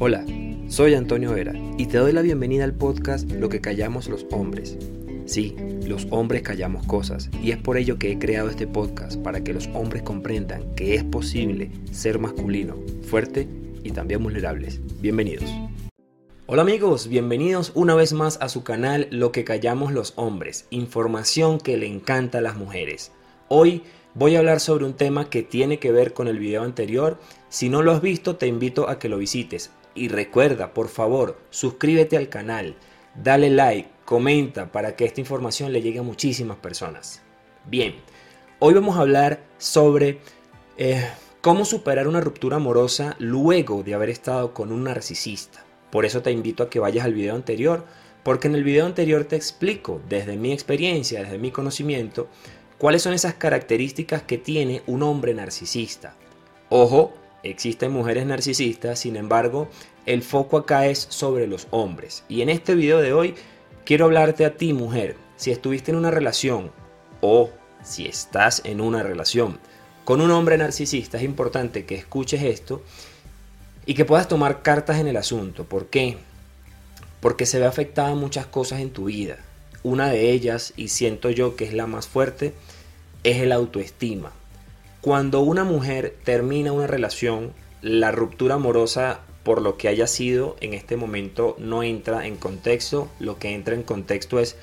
Hola, soy Antonio Vera y te doy la bienvenida al podcast Lo que callamos los hombres. Sí, los hombres callamos cosas y es por ello que he creado este podcast para que los hombres comprendan que es posible ser masculino, fuerte y también vulnerables. Bienvenidos. Hola amigos, bienvenidos una vez más a su canal Lo que callamos los hombres, información que le encanta a las mujeres. Hoy voy a hablar sobre un tema que tiene que ver con el video anterior. Si no lo has visto, te invito a que lo visites. Y recuerda, por favor, suscríbete al canal, dale like, comenta para que esta información le llegue a muchísimas personas. Bien, hoy vamos a hablar sobre eh, cómo superar una ruptura amorosa luego de haber estado con un narcisista. Por eso te invito a que vayas al video anterior, porque en el video anterior te explico desde mi experiencia, desde mi conocimiento, cuáles son esas características que tiene un hombre narcisista. Ojo, Existen mujeres narcisistas, sin embargo, el foco acá es sobre los hombres. Y en este video de hoy quiero hablarte a ti, mujer, si estuviste en una relación o si estás en una relación con un hombre narcisista, es importante que escuches esto y que puedas tomar cartas en el asunto. ¿Por qué? Porque se ve afectada muchas cosas en tu vida. Una de ellas, y siento yo que es la más fuerte, es el autoestima. Cuando una mujer termina una relación, la ruptura amorosa por lo que haya sido en este momento no entra en contexto, lo que entra en contexto es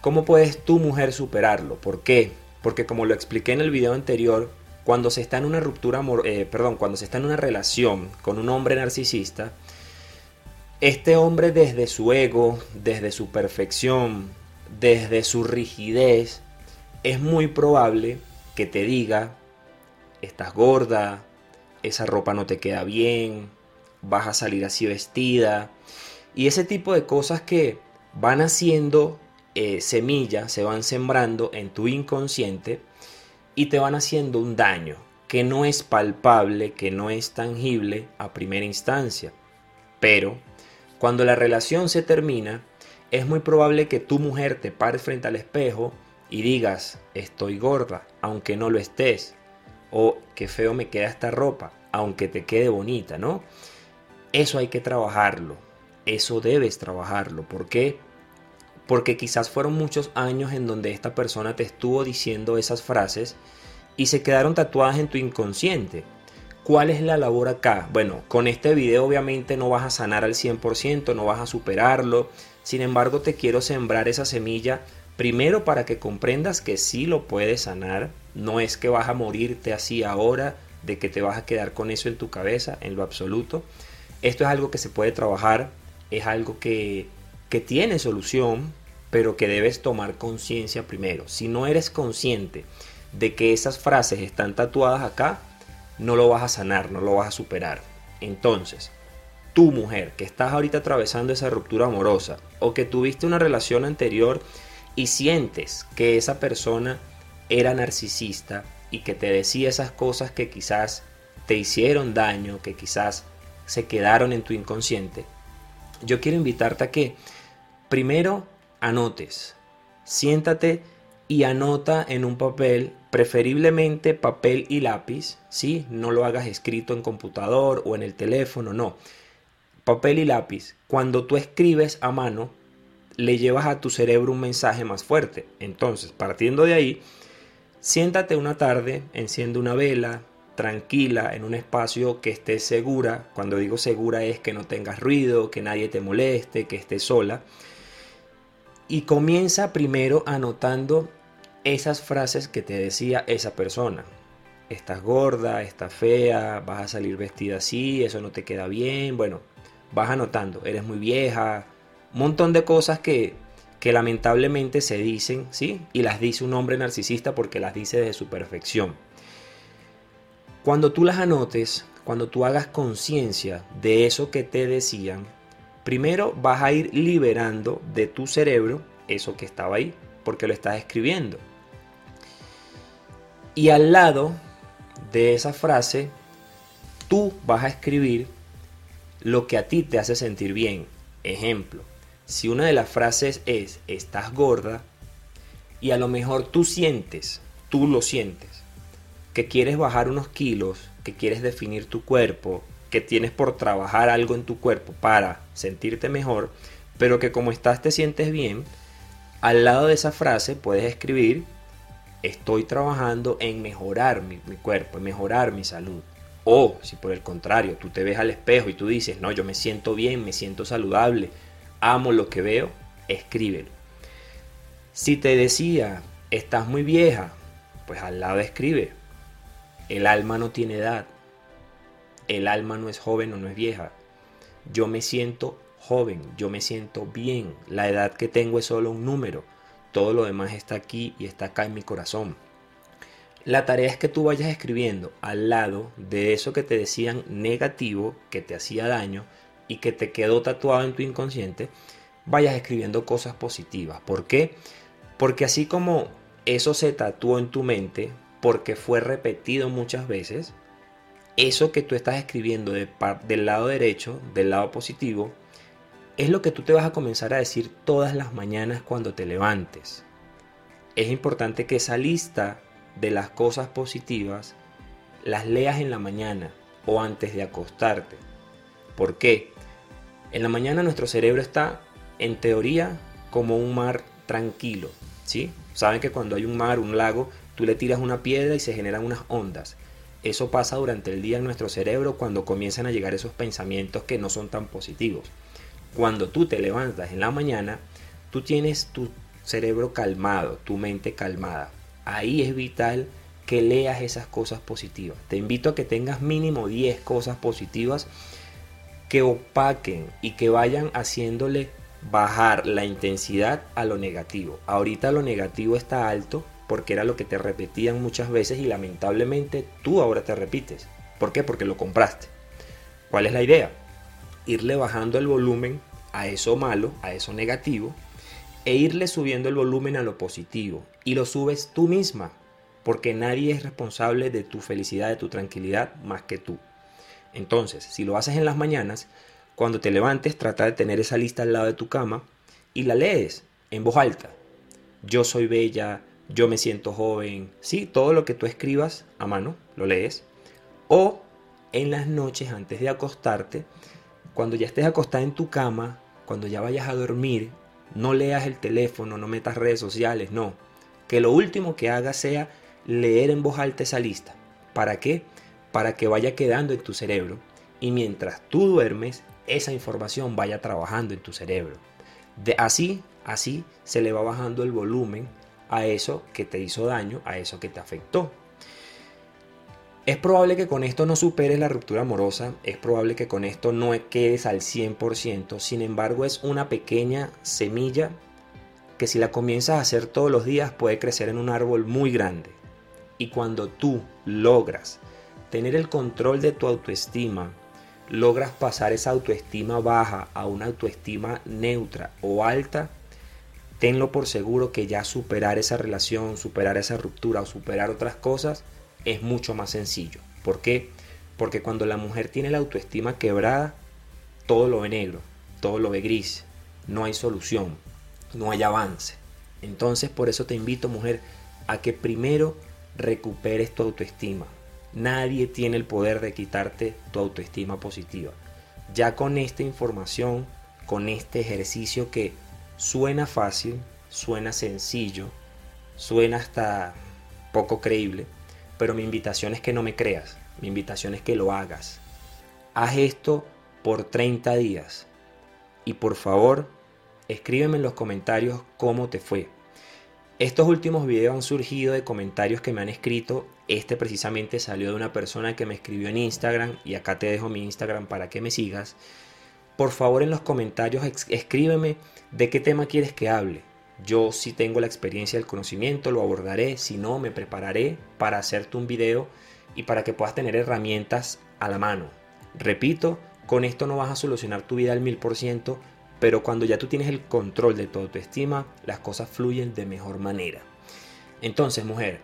cómo puedes tu mujer superarlo. ¿Por qué? Porque como lo expliqué en el video anterior, cuando se está en una ruptura, eh, perdón, cuando se está en una relación con un hombre narcisista, este hombre desde su ego, desde su perfección, desde su rigidez, es muy probable que te diga estás gorda, esa ropa no te queda bien, vas a salir así vestida. Y ese tipo de cosas que van haciendo eh, semillas, se van sembrando en tu inconsciente y te van haciendo un daño que no es palpable, que no es tangible a primera instancia. Pero cuando la relación se termina, es muy probable que tu mujer te pare frente al espejo y digas, estoy gorda, aunque no lo estés o qué feo me queda esta ropa, aunque te quede bonita, ¿no? Eso hay que trabajarlo, eso debes trabajarlo. ¿Por qué? Porque quizás fueron muchos años en donde esta persona te estuvo diciendo esas frases y se quedaron tatuadas en tu inconsciente. ¿Cuál es la labor acá? Bueno, con este video obviamente no vas a sanar al 100%, no vas a superarlo. Sin embargo, te quiero sembrar esa semilla primero para que comprendas que sí lo puedes sanar, no es que vas a morirte así ahora, de que te vas a quedar con eso en tu cabeza, en lo absoluto. Esto es algo que se puede trabajar, es algo que, que tiene solución, pero que debes tomar conciencia primero. Si no eres consciente de que esas frases están tatuadas acá, no lo vas a sanar, no lo vas a superar. Entonces, tu mujer que estás ahorita atravesando esa ruptura amorosa o que tuviste una relación anterior y sientes que esa persona era narcisista y que te decía esas cosas que quizás te hicieron daño, que quizás se quedaron en tu inconsciente, yo quiero invitarte a que primero anotes, siéntate y anota en un papel, preferiblemente papel y lápiz, ¿sí? No lo hagas escrito en computador o en el teléfono, no. Papel y lápiz. Cuando tú escribes a mano, le llevas a tu cerebro un mensaje más fuerte. Entonces, partiendo de ahí, Siéntate una tarde, enciende una vela, tranquila, en un espacio que esté segura. Cuando digo segura es que no tengas ruido, que nadie te moleste, que estés sola. Y comienza primero anotando esas frases que te decía esa persona. Estás gorda, estás fea, vas a salir vestida así, eso no te queda bien. Bueno, vas anotando, eres muy vieja, un montón de cosas que que lamentablemente se dicen, ¿sí? Y las dice un hombre narcisista porque las dice desde su perfección. Cuando tú las anotes, cuando tú hagas conciencia de eso que te decían, primero vas a ir liberando de tu cerebro eso que estaba ahí, porque lo estás escribiendo. Y al lado de esa frase, tú vas a escribir lo que a ti te hace sentir bien. Ejemplo, si una de las frases es estás gorda y a lo mejor tú sientes, tú lo sientes, que quieres bajar unos kilos, que quieres definir tu cuerpo, que tienes por trabajar algo en tu cuerpo para sentirte mejor, pero que como estás te sientes bien, al lado de esa frase puedes escribir, estoy trabajando en mejorar mi, cuerpo, en mejorar mi salud. O si por el contrario tú te ves al espejo y tú dices, no, yo me siento bien, me siento saludable, amo lo que veo, escríbelo. Si te decía, estás muy vieja, pues al lado escribe, el alma no tiene edad, el alma no es joven o no es vieja. Yo me siento joven, yo me siento bien. La edad que tengo es solo un número. Todo lo demás está aquí y está acá en mi corazón. La tarea es que tú vayas escribiendo al lado de eso que te decían negativo, que te hacía daño y que te quedó tatuado en tu inconsciente, vayas escribiendo cosas positivas. ¿Por qué? Porque así como eso se tatuó en tu mente, porque fue repetido muchas veces, eso que tú estás escribiendo del lado derecho, del lado positivo, es lo que tú te vas a comenzar a decir todas las mañanas cuando te levantes. Es importante que esa lista de las cosas positivas las leas en la mañana o antes de acostarte. ¿Por qué? En la mañana nuestro cerebro está, en teoría, como un mar tranquilo. ¿sí? Saben que cuando hay un mar, un lago, tú le tiras una piedra y se generan unas ondas. Eso pasa durante el día en nuestro cerebro cuando comienzan a llegar esos pensamientos que no son tan positivos. Cuando tú te levantas en la mañana, tú tienes tu cerebro calmado, tu mente calmada. Ahí es vital que leas esas cosas positivas. Te invito a que tengas mínimo 10 cosas positivas que opaquen y que vayan haciéndole bajar la intensidad a lo negativo. Ahorita lo negativo está alto porque era lo que te repetían muchas veces y lamentablemente tú ahora te repites. ¿Por qué? Porque lo compraste. ¿Cuál es la idea? Irle bajando el volumen a eso malo, a eso negativo, e irle subiendo el volumen a lo positivo. Y lo subes tú misma, porque nadie es responsable de tu felicidad, de tu tranquilidad, más que tú. Entonces, si lo haces en las mañanas, cuando te levantes, trata de tener esa lista al lado de tu cama y la lees en voz alta. Yo soy bella, yo me siento joven, sí, todo lo que tú escribas a mano, lo lees. O en las noches antes de acostarte, cuando ya estés acostada en tu cama, cuando ya vayas a dormir, no leas el teléfono, no metas redes sociales, no. Que lo último que hagas sea leer en voz alta esa lista. ¿Para qué? Para que vaya quedando en tu cerebro y mientras tú duermes, esa información vaya trabajando en tu cerebro. De así, así se le va bajando el volumen a eso que te hizo daño, a eso que te afectó. Es probable que con esto no superes la ruptura amorosa, es probable que con esto no quedes al 100%, sin embargo es una pequeña semilla que si la comienzas a hacer todos los días puede crecer en un árbol muy grande. Y cuando tú logras tener el control de tu autoestima, logras pasar esa autoestima baja a una autoestima neutra o alta, tenlo por seguro que ya superar esa relación, superar esa ruptura o superar otras cosas es mucho más sencillo. ¿Por qué? Porque cuando la mujer tiene la autoestima quebrada, todo lo ve negro, todo lo ve gris, no hay solución, no hay avance. Entonces por eso te invito mujer a que primero recuperes tu autoestima. Nadie tiene el poder de quitarte tu autoestima positiva. Ya con esta información, con este ejercicio que Suena fácil, suena sencillo, suena hasta poco creíble, pero mi invitación es que no me creas, mi invitación es que lo hagas. Haz esto por 30 días y por favor escríbeme en los comentarios cómo te fue. Estos últimos videos han surgido de comentarios que me han escrito. Este precisamente salió de una persona que me escribió en Instagram y acá te dejo mi Instagram para que me sigas por favor en los comentarios escríbeme de qué tema quieres que hable. Yo si tengo la experiencia y el conocimiento lo abordaré, si no me prepararé para hacerte un video y para que puedas tener herramientas a la mano. Repito, con esto no vas a solucionar tu vida al mil por ciento, pero cuando ya tú tienes el control de tu autoestima, las cosas fluyen de mejor manera. Entonces, mujer,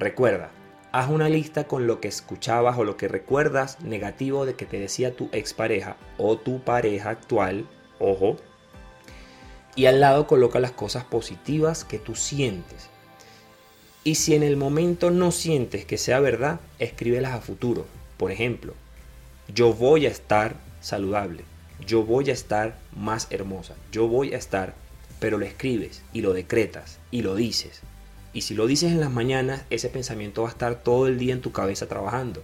recuerda, haz una lista con lo que escuchabas o lo que recuerdas negativo de que te decía tu expareja o tu pareja actual, ojo, y al lado coloca las cosas positivas que tú sientes. Y si en el momento no sientes que sea verdad, escríbelas a futuro. Por ejemplo, yo voy a estar saludable, yo voy a estar más hermosa, yo voy a estar, pero lo escribes y lo decretas y lo dices. Y si lo dices en las mañanas, ese pensamiento va a estar todo el día en tu cabeza trabajando.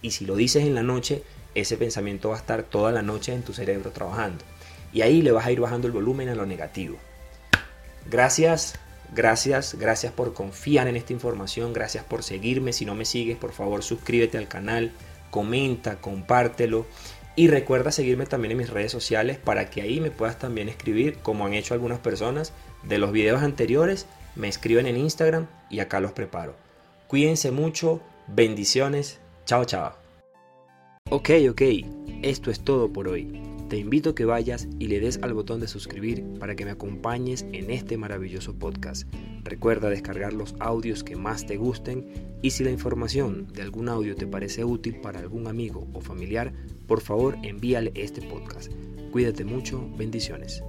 Y si lo dices en la noche, ese pensamiento va a estar toda la noche en tu cerebro trabajando. Y ahí le vas a ir bajando el volumen a lo negativo. Gracias, gracias, gracias por confiar en esta información, gracias por seguirme. Si no me sigues, por favor suscríbete al canal, comenta, compártelo. Y recuerda seguirme también en mis redes sociales para que ahí me puedas también escribir, como han hecho algunas personas, de los videos anteriores me escriben en Instagram y acá los preparo. Cuídense mucho, bendiciones, chao chao. Ok, ok, esto es todo por hoy. Te invito a que vayas y le des al botón de suscribir para que me acompañes en este maravilloso podcast. Recuerda descargar los audios que más te gusten y si la información de algún audio te parece útil para algún amigo o familiar, por favor envíale este podcast. Cuídate mucho, bendiciones.